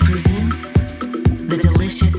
presents The Delicious.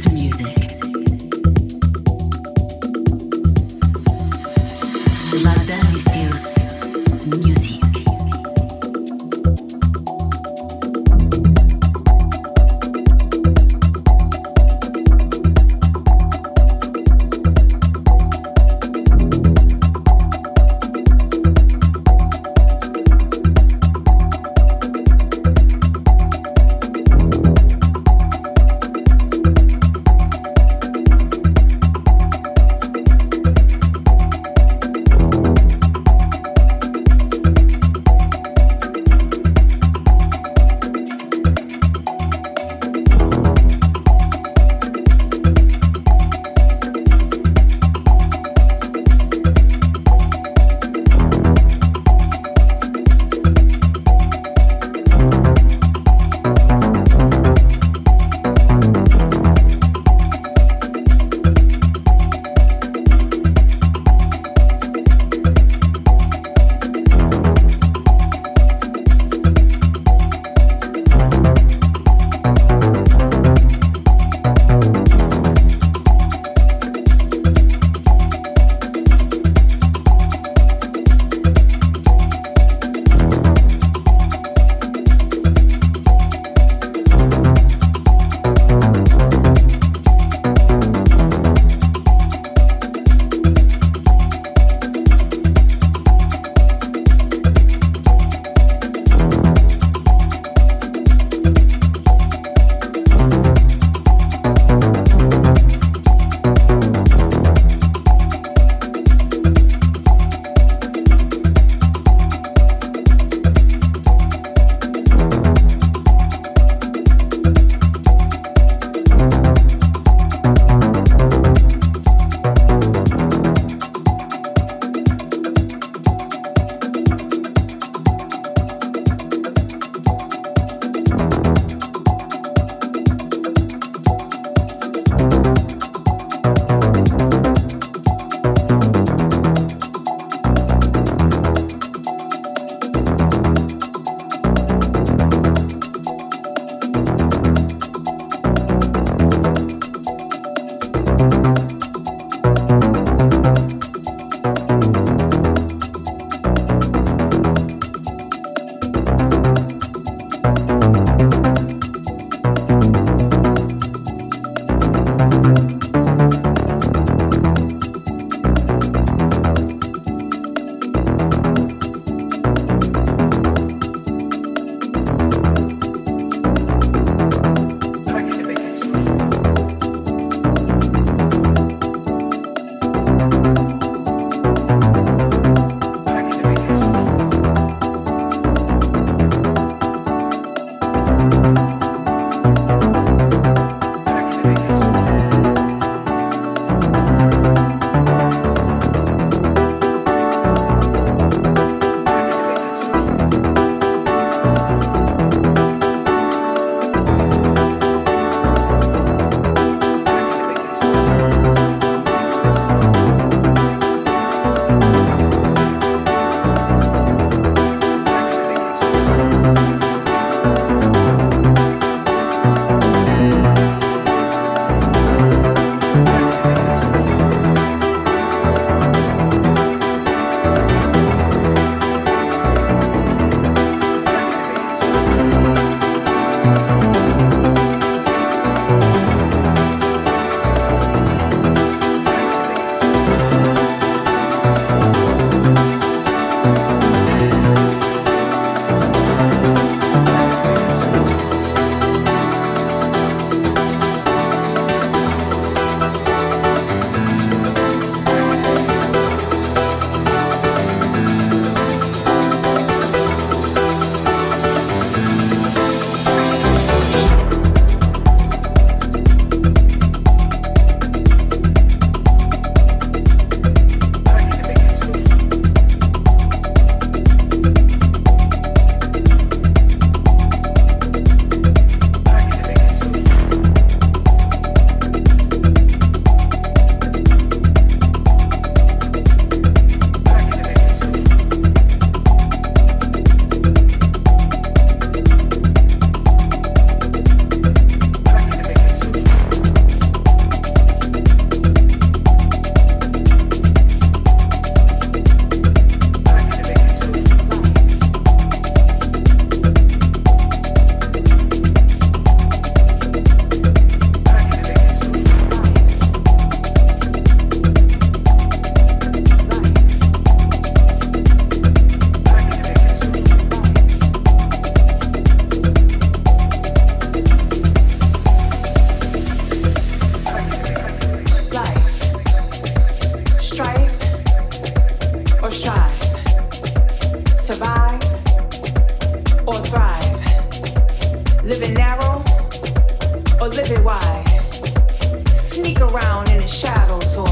Around in the shadows or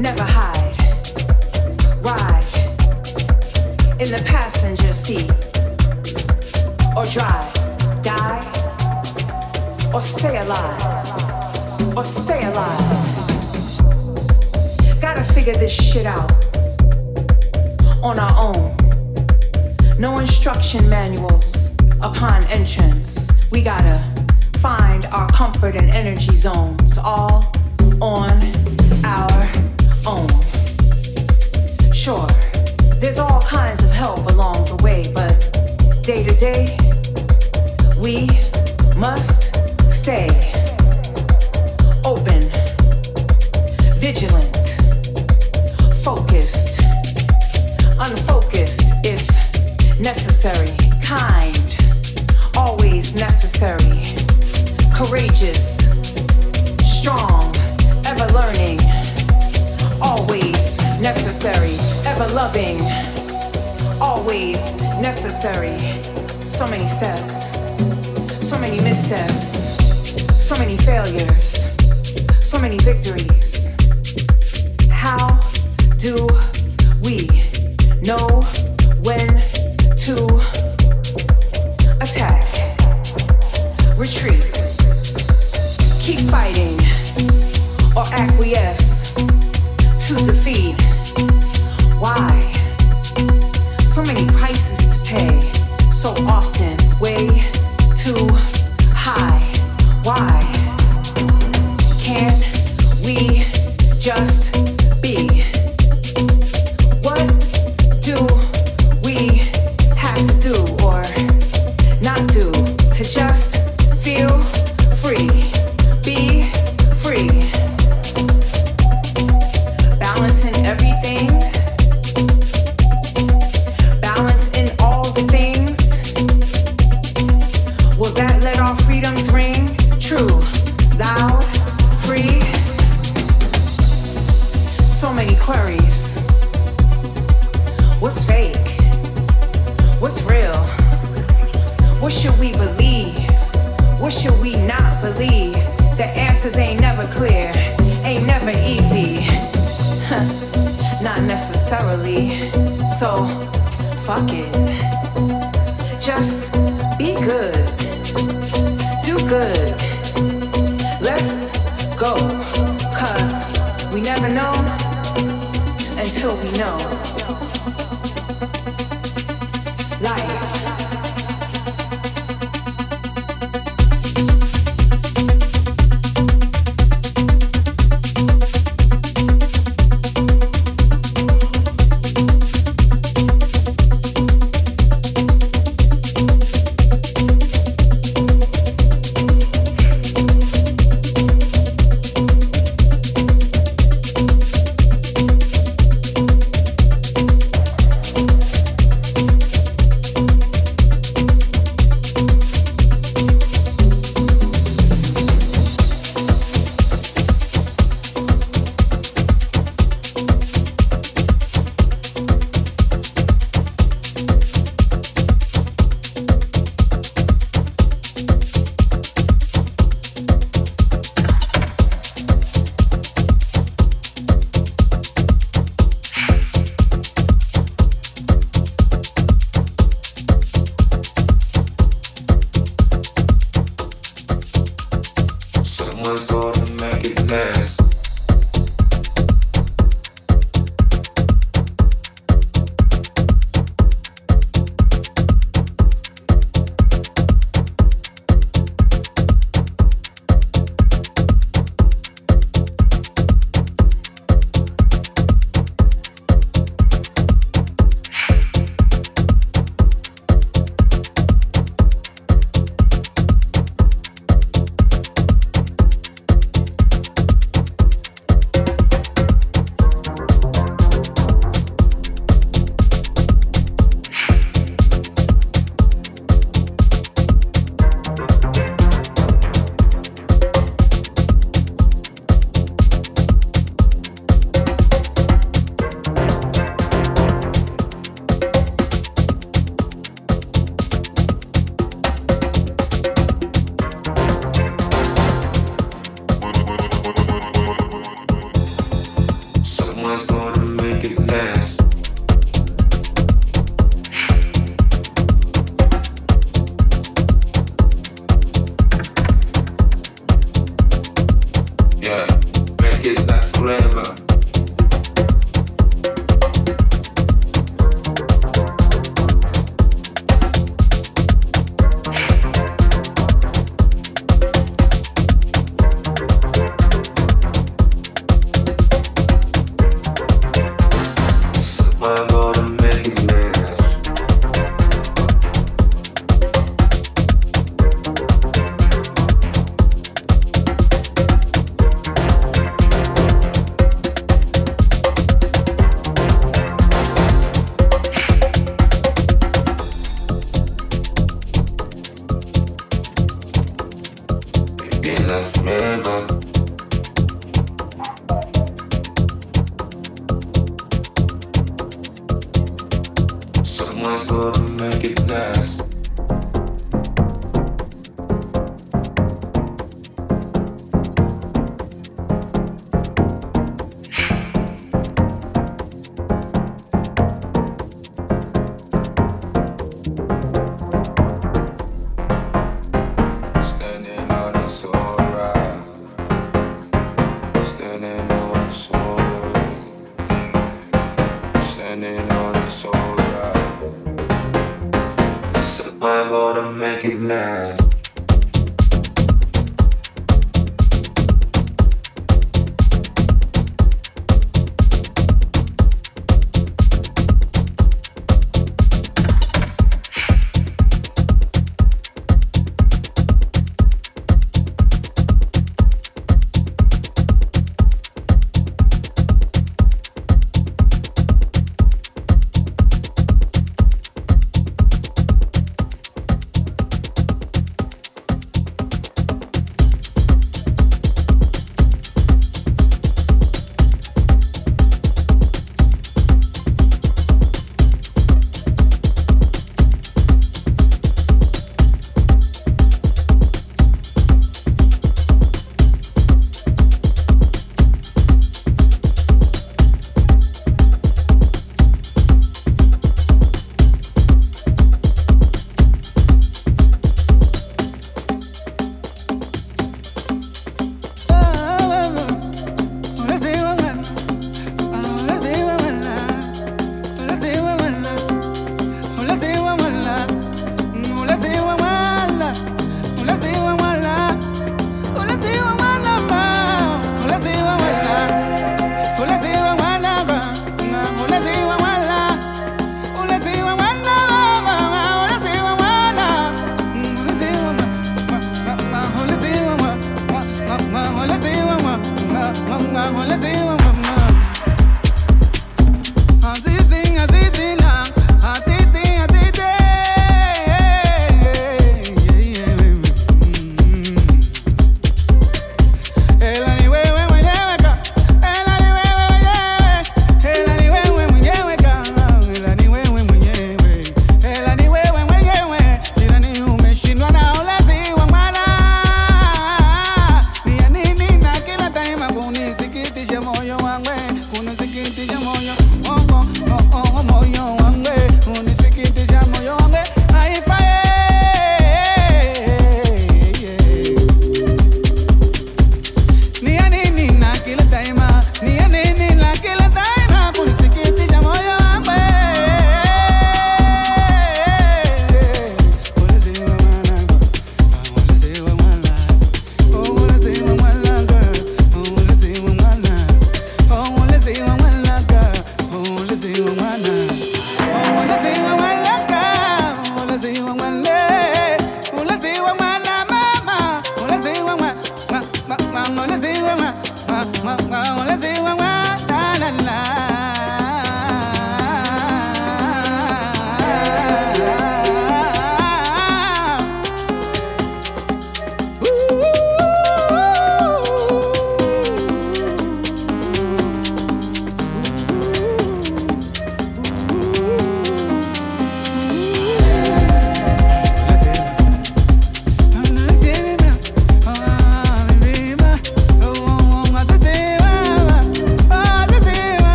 never hide. Ride in the passenger seat or drive. Die or stay alive or stay alive. Gotta figure this shit out on our own. No instruction manuals upon entrance. We gotta find our comfort and energy zones all on our own. Sure, there's all kinds of help along the way, but day to day, we must stay open, vigilant, focused, unfocused if necessary, kind, always necessary, courageous, strong, ever learning, always necessary, ever loving, always necessary. So many steps, so many missteps, so many failures, so many victories. How do just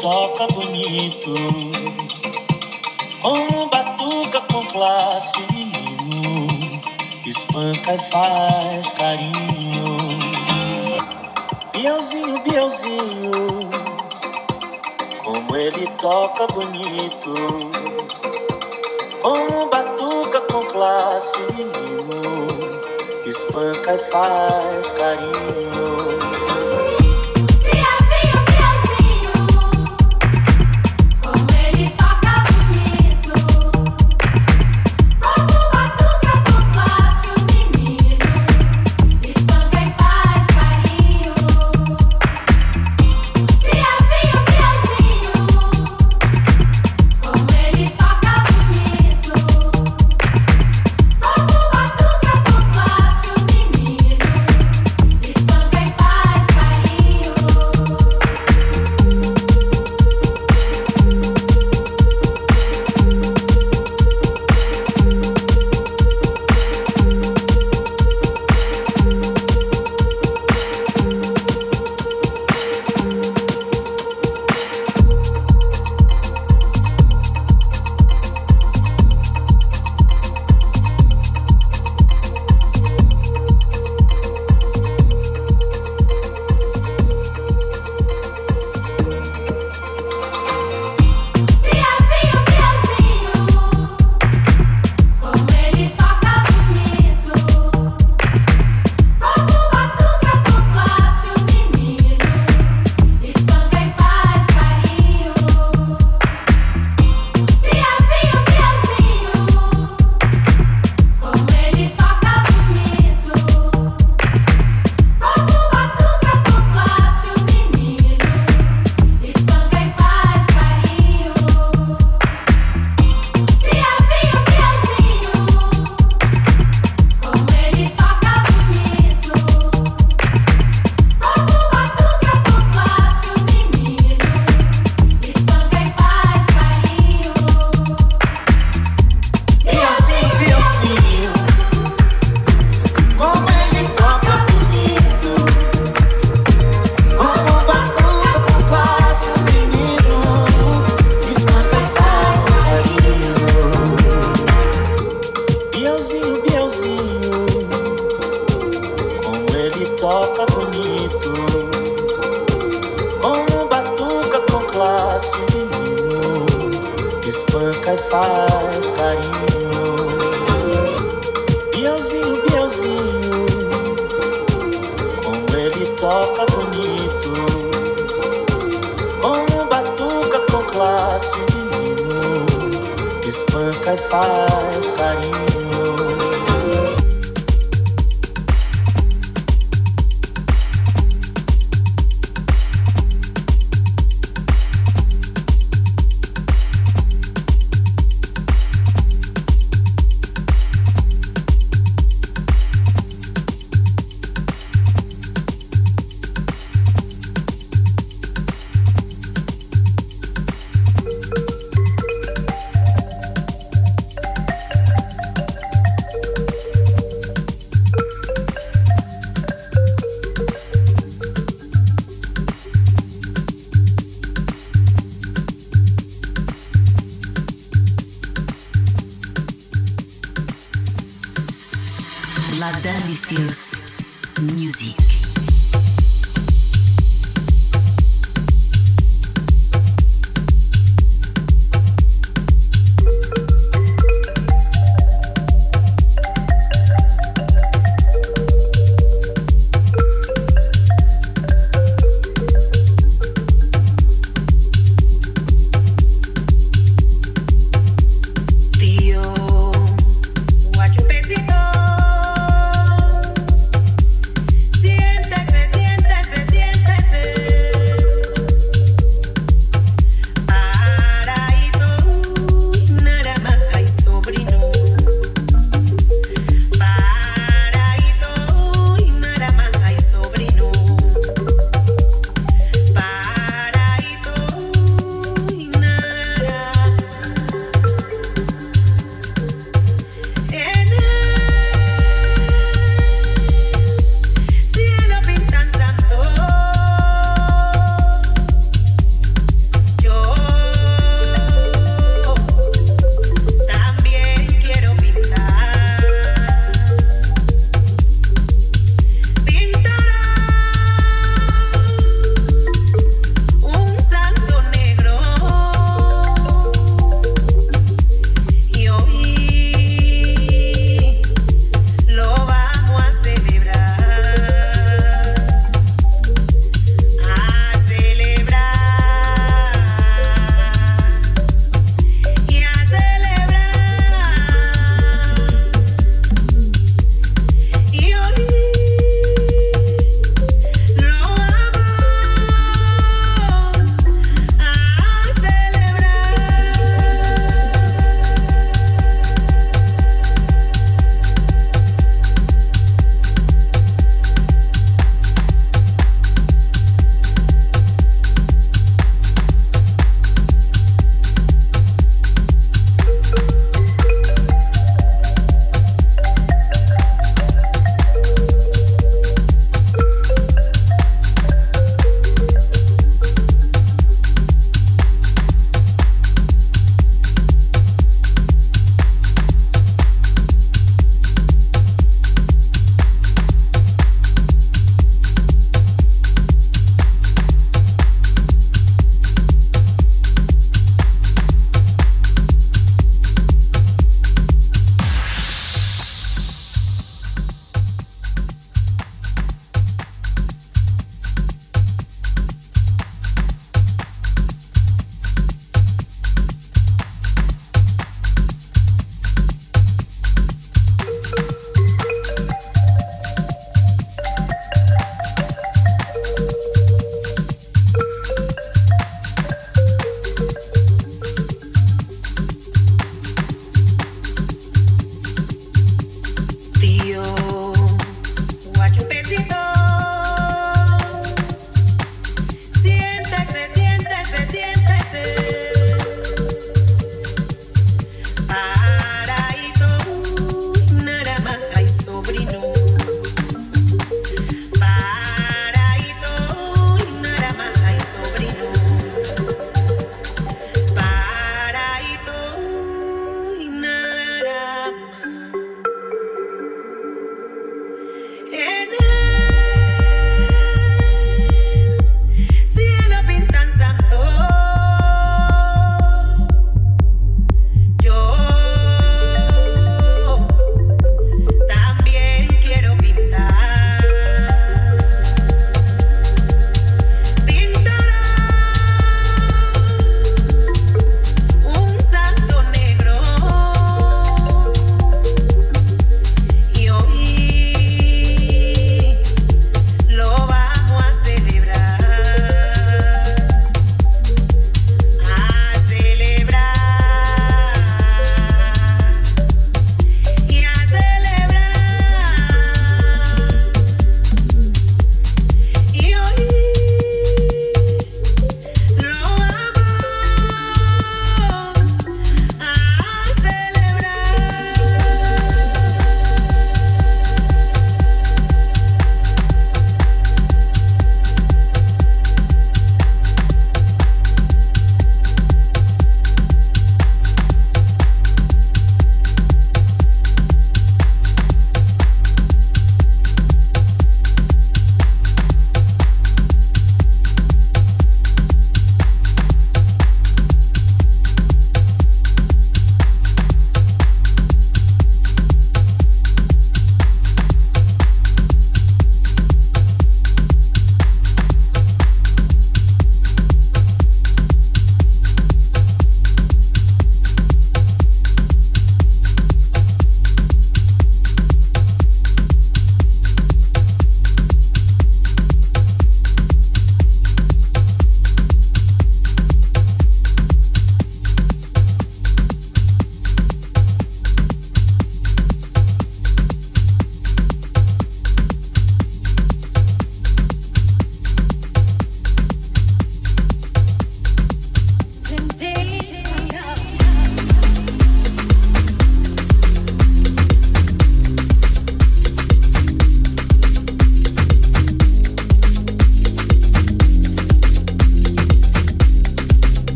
toca bonito, como batuca com classe, menino, espanca e faz carinho. Bielzinho, Bielzinho, como ele toca bonito, como batuca com classe, menino, espanca e faz carinho. La Delicious Music.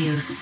Delicious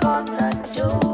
got a do?